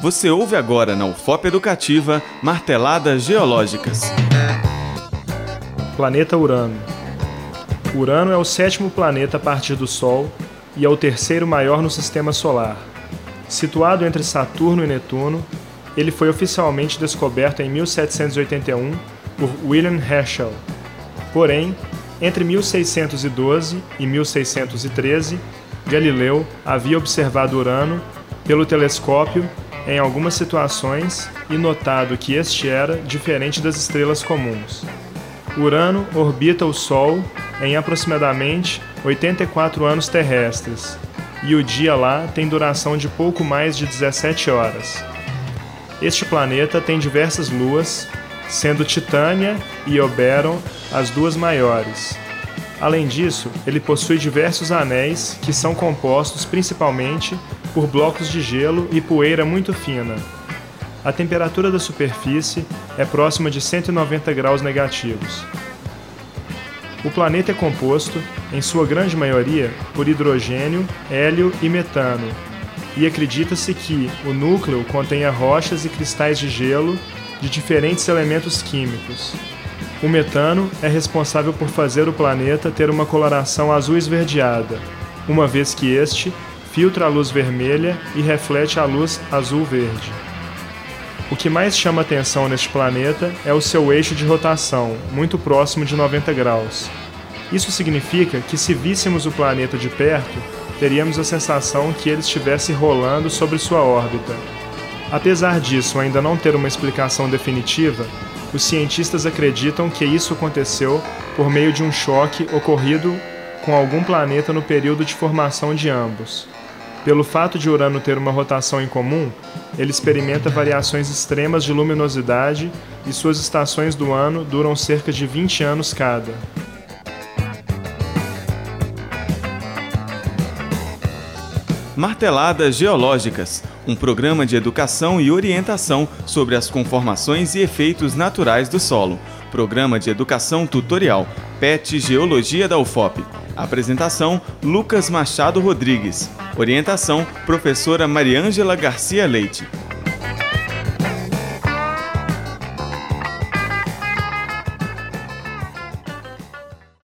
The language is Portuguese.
Você ouve agora na UFOP Educativa Marteladas Geológicas. Planeta Urano. Urano é o sétimo planeta a partir do Sol e é o terceiro maior no sistema solar. Situado entre Saturno e Netuno, ele foi oficialmente descoberto em 1781 por William Herschel. Porém, entre 1612 e 1613, Galileu havia observado Urano pelo telescópio em algumas situações e notado que este era diferente das estrelas comuns. Urano orbita o Sol em aproximadamente 84 anos terrestres, e o dia lá tem duração de pouco mais de 17 horas. Este planeta tem diversas luas, sendo Titânia e Oberon as duas maiores. Além disso, ele possui diversos anéis que são compostos principalmente por blocos de gelo e poeira muito fina. A temperatura da superfície é próxima de 190 graus negativos. O planeta é composto, em sua grande maioria, por hidrogênio, hélio e metano, e acredita-se que o núcleo contenha rochas e cristais de gelo de diferentes elementos químicos. O metano é responsável por fazer o planeta ter uma coloração azul esverdeada, uma vez que este filtra a luz vermelha e reflete a luz azul-verde. O que mais chama atenção neste planeta é o seu eixo de rotação, muito próximo de 90 graus. Isso significa que, se víssemos o planeta de perto, teríamos a sensação que ele estivesse rolando sobre sua órbita. Apesar disso ainda não ter uma explicação definitiva, os cientistas acreditam que isso aconteceu por meio de um choque ocorrido com algum planeta no período de formação de ambos. Pelo fato de Urano ter uma rotação em comum, ele experimenta variações extremas de luminosidade e suas estações do ano duram cerca de 20 anos cada. Marteladas Geológicas, um programa de educação e orientação sobre as conformações e efeitos naturais do solo. Programa de educação tutorial, PET Geologia da UFOP. Apresentação: Lucas Machado Rodrigues. Orientação: Professora Mariângela Garcia Leite.